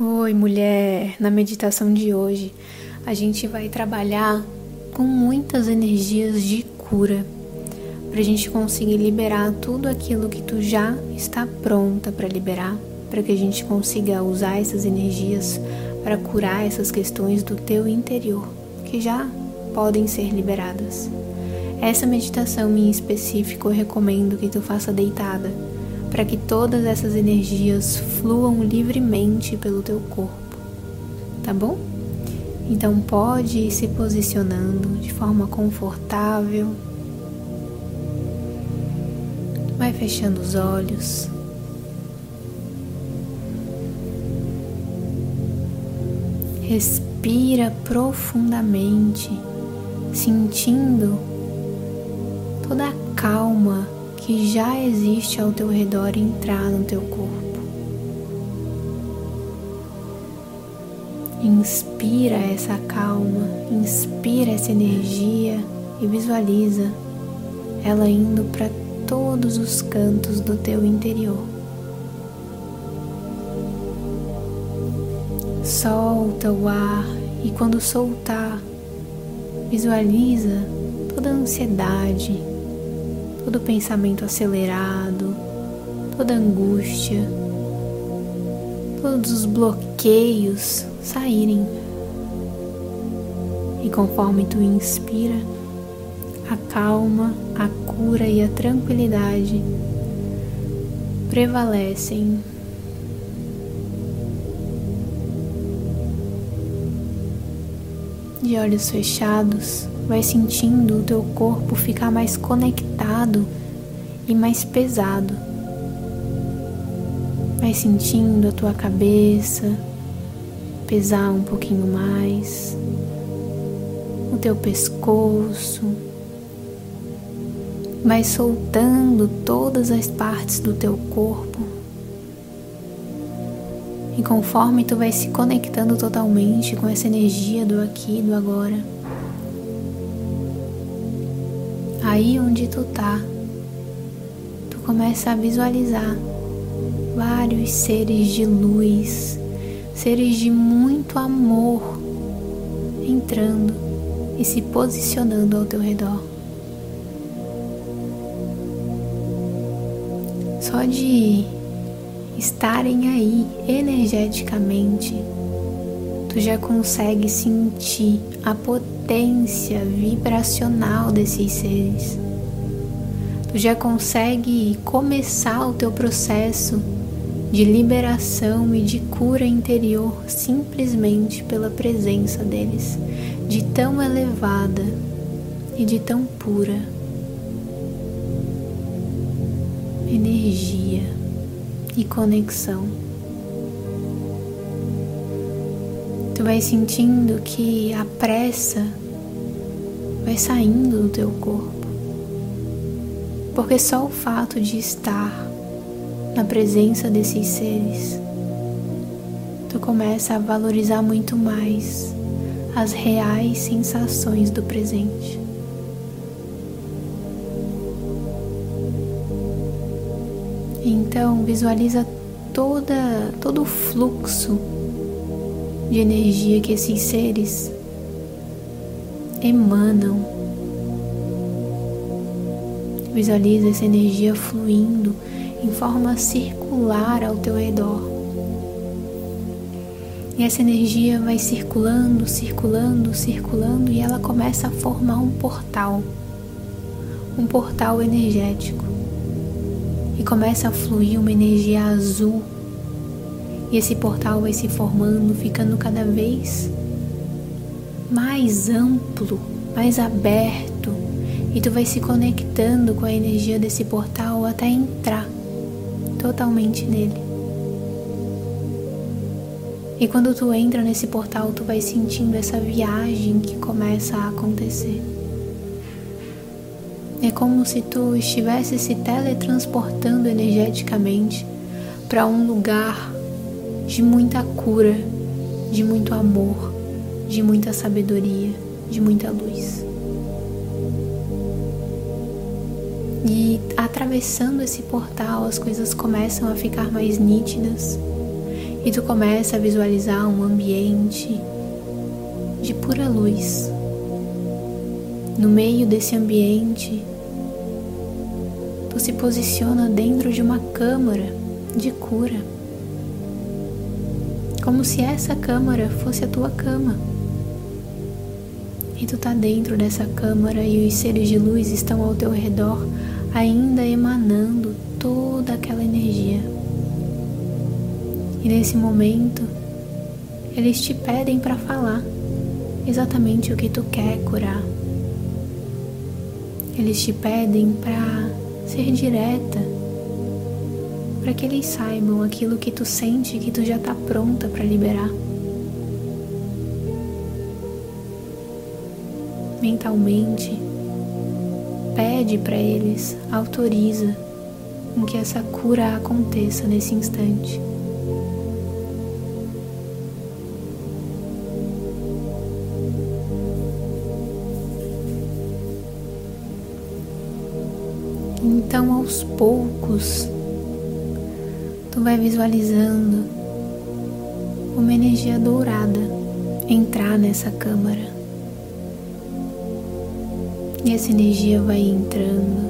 Oi, mulher! Na meditação de hoje, a gente vai trabalhar com muitas energias de cura para a gente conseguir liberar tudo aquilo que tu já está pronta para liberar, para que a gente consiga usar essas energias para curar essas questões do teu interior que já podem ser liberadas. Essa meditação em específico eu recomendo que tu faça deitada para que todas essas energias fluam livremente pelo teu corpo, tá bom? Então pode ir se posicionando de forma confortável. Vai fechando os olhos. Respira profundamente, sentindo toda a calma que já existe ao teu redor entrar no teu corpo. Inspira essa calma, inspira essa energia e visualiza ela indo para todos os cantos do teu interior. Solta o ar e quando soltar, visualiza toda a ansiedade, todo pensamento acelerado, toda angústia, todos os bloqueios saírem. E conforme tu inspira, a calma, a cura e a tranquilidade prevalecem. De olhos fechados, vai sentindo o teu corpo ficar mais conectado e mais pesado. Vai sentindo a tua cabeça pesar um pouquinho mais, o teu pescoço. Vai soltando todas as partes do teu corpo. E conforme tu vai se conectando totalmente com essa energia do aqui e do agora, aí onde tu tá, tu começa a visualizar vários seres de luz, seres de muito amor entrando e se posicionando ao teu redor. Só de estarem aí energeticamente, tu já consegue sentir a potência vibracional desses seres. Tu já consegue começar o teu processo de liberação e de cura interior simplesmente pela presença deles, de tão elevada e de tão pura energia e conexão. Vai sentindo que a pressa vai saindo do teu corpo. Porque só o fato de estar na presença desses seres, tu começa a valorizar muito mais as reais sensações do presente. Então, visualiza toda todo o fluxo de energia que esses seres emanam. Visualiza essa energia fluindo em forma circular ao teu redor. E essa energia vai circulando, circulando, circulando e ela começa a formar um portal, um portal energético. E começa a fluir uma energia azul e esse portal vai se formando, ficando cada vez mais amplo, mais aberto, e tu vai se conectando com a energia desse portal até entrar totalmente nele. E quando tu entra nesse portal, tu vai sentindo essa viagem que começa a acontecer. É como se tu estivesse se teletransportando energeticamente para um lugar de muita cura, de muito amor, de muita sabedoria, de muita luz. E atravessando esse portal, as coisas começam a ficar mais nítidas E tu começa a visualizar um ambiente de pura luz. No meio desse ambiente, tu se posiciona dentro de uma câmara de cura. Como se essa câmara fosse a tua cama. E tu tá dentro dessa câmara e os seres de luz estão ao teu redor, ainda emanando toda aquela energia. E nesse momento, eles te pedem para falar exatamente o que tu quer curar. Eles te pedem para ser direta, para que eles saibam aquilo que tu sente que tu já está pronta para liberar. Mentalmente, pede para eles, autoriza com que essa cura aconteça nesse instante. Então, aos poucos, tu vai visualizando uma energia dourada entrar nessa câmara. E essa energia vai entrando,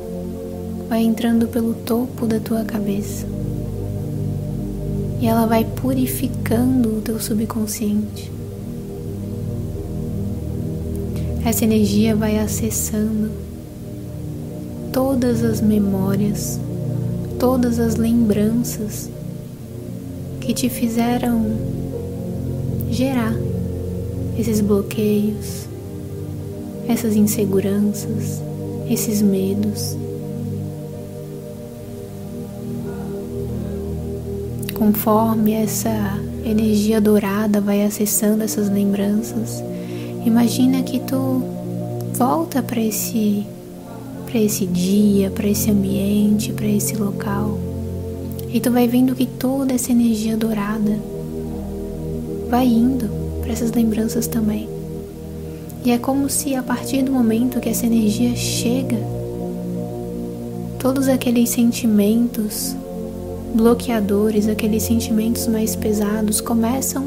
vai entrando pelo topo da tua cabeça. E ela vai purificando o teu subconsciente. Essa energia vai acessando todas as memórias, todas as lembranças que te fizeram gerar esses bloqueios, essas inseguranças, esses medos. Conforme essa energia dourada vai acessando essas lembranças, imagina que tu volta para esse para esse dia, para esse ambiente, para esse local. E tu vai vendo que toda essa energia dourada vai indo para essas lembranças também. E é como se a partir do momento que essa energia chega, todos aqueles sentimentos bloqueadores, aqueles sentimentos mais pesados começam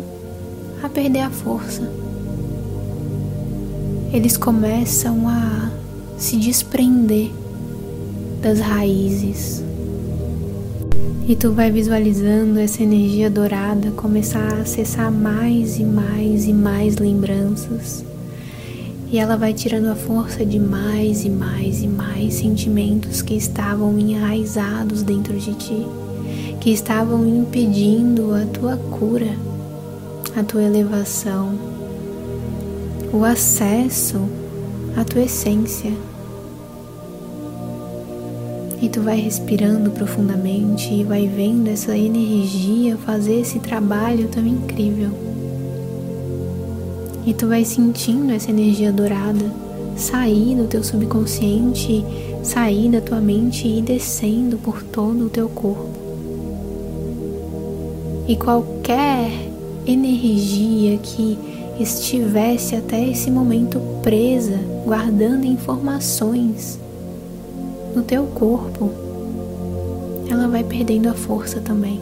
a perder a força. Eles começam a se desprender das raízes. E tu vai visualizando essa energia dourada começar a acessar mais e mais e mais lembranças. E ela vai tirando a força de mais e mais e mais sentimentos que estavam enraizados dentro de ti, que estavam impedindo a tua cura, a tua elevação, o acesso à tua essência. E tu vai respirando profundamente e vai vendo essa energia fazer esse trabalho tão incrível. E tu vai sentindo essa energia dourada sair do teu subconsciente, sair da tua mente e descendo por todo o teu corpo. E qualquer energia que estivesse até esse momento presa, guardando informações, no teu corpo, ela vai perdendo a força também.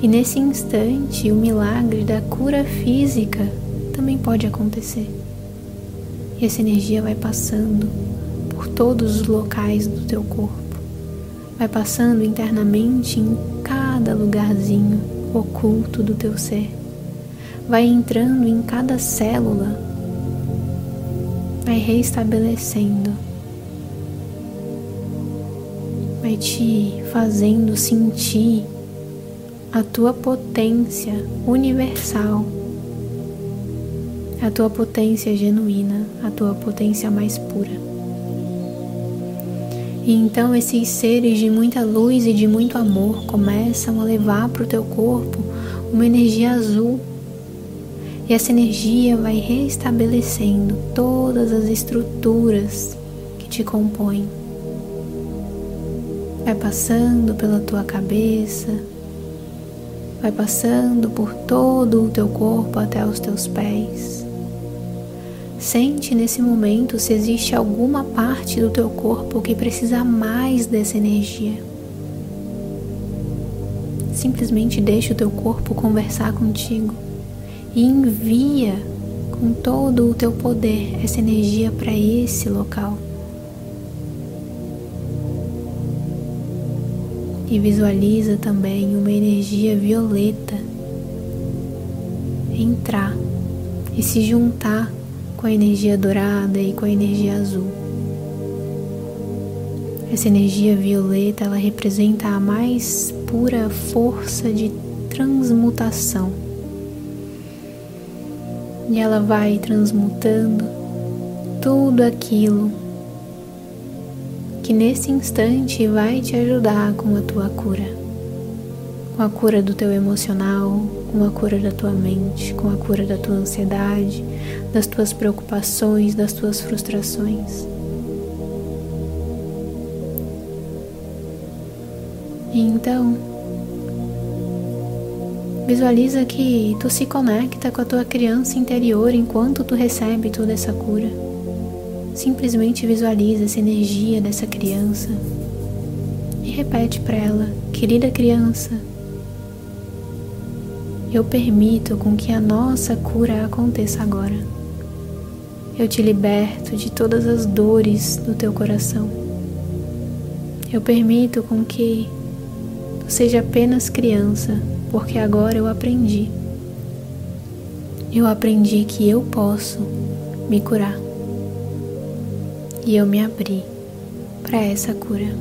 E nesse instante, o milagre da cura física também pode acontecer. E essa energia vai passando por todos os locais do teu corpo, vai passando internamente em cada lugarzinho oculto do teu ser, vai entrando em cada célula, reestabelecendo vai te fazendo sentir a tua potência universal, a tua potência genuína, a tua potência mais pura. E então esses seres de muita luz e de muito amor começam a levar para o teu corpo uma energia azul. E essa energia vai restabelecendo todas as estruturas que te compõem vai passando pela tua cabeça, vai passando por todo o teu corpo até os teus pés. Sente nesse momento se existe alguma parte do teu corpo que precisa mais dessa energia. simplesmente deixa o teu corpo conversar contigo e envia com todo o teu poder essa energia para esse local. E visualiza também uma energia violeta entrar e se juntar com a energia dourada e com a energia azul. Essa energia violeta, ela representa a mais pura força de transmutação. E ela vai transmutando tudo aquilo que nesse instante vai te ajudar com a tua cura. Com a cura do teu emocional, com a cura da tua mente, com a cura da tua ansiedade, das tuas preocupações, das tuas frustrações. Então, visualiza que tu se conecta com a tua criança interior enquanto tu recebe toda essa cura. Simplesmente visualiza essa energia dessa criança e repete para ela: Querida criança, eu permito com que a nossa cura aconteça agora. Eu te liberto de todas as dores do teu coração. Eu permito com que tu seja apenas criança, porque agora eu aprendi. Eu aprendi que eu posso me curar e eu me abri para essa cura.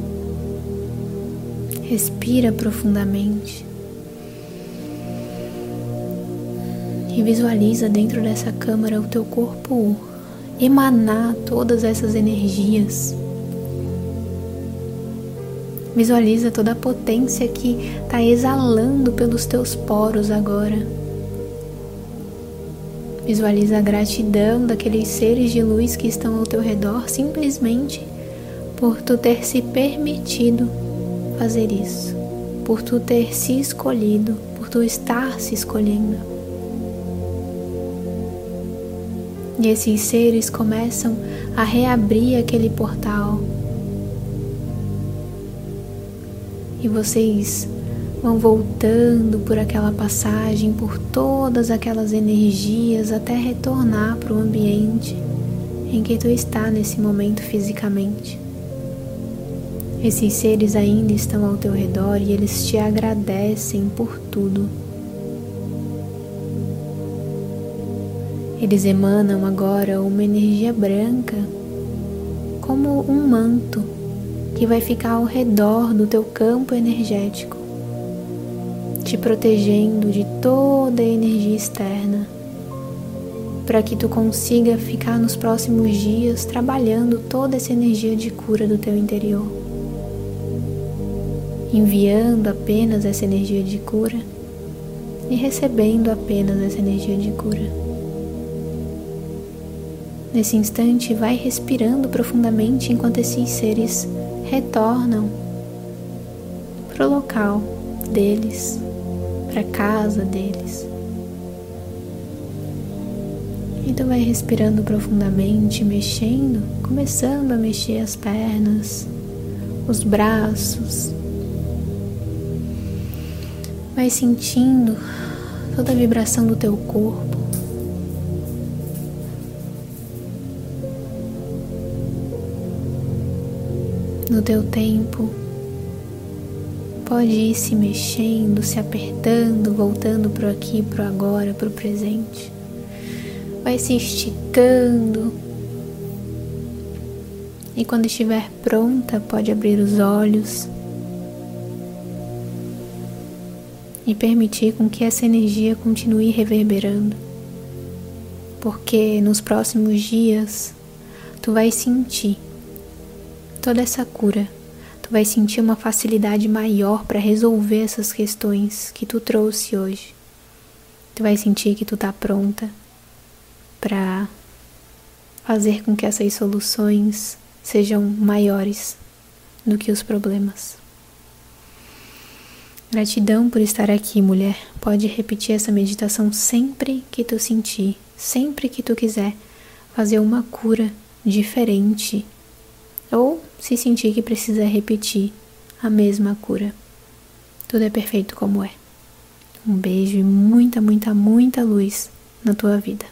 Respira profundamente e visualiza dentro dessa câmara o teu corpo emanar todas essas energias. Visualiza toda a potência que está exalando pelos teus poros agora Visualiza a gratidão daqueles seres de luz que estão ao teu redor simplesmente por tu ter se permitido fazer isso, por tu ter se escolhido, por tu estar se escolhendo. E esses seres começam a reabrir aquele portal. E vocês vão voltando por aquela passagem, por todas aquelas energias até retornar para o ambiente em que tu está nesse momento fisicamente. Esses seres ainda estão ao teu redor e eles te agradecem por tudo. Eles emanam agora uma energia branca, como um manto que vai ficar ao redor do teu campo energético te protegendo de toda a energia externa, para que tu consiga ficar nos próximos dias trabalhando toda essa energia de cura do teu interior, enviando apenas essa energia de cura e recebendo apenas essa energia de cura. Nesse instante, vai respirando profundamente enquanto esses seres retornam para o local deles, para casa deles. Então vai respirando profundamente, mexendo, começando a mexer as pernas, os braços. Vai sentindo toda a vibração do teu corpo. No teu tempo, pode ir se mexendo, se apertando, voltando para aqui, para agora, para o presente. Vai se esticando. E quando estiver pronta, pode abrir os olhos e permitir com que essa energia continue reverberando. Porque nos próximos dias tu vai sentir toda essa cura tu vai sentir uma facilidade maior para resolver essas questões que tu trouxe hoje. Tu vai sentir que tu tá pronta para fazer com que essas soluções sejam maiores do que os problemas. Gratidão por estar aqui, mulher. Pode repetir essa meditação sempre que tu sentir, sempre que tu quiser fazer uma cura diferente ou se sentir que precisa repetir a mesma cura. Tudo é perfeito como é. Um beijo e muita, muita, muita luz na tua vida.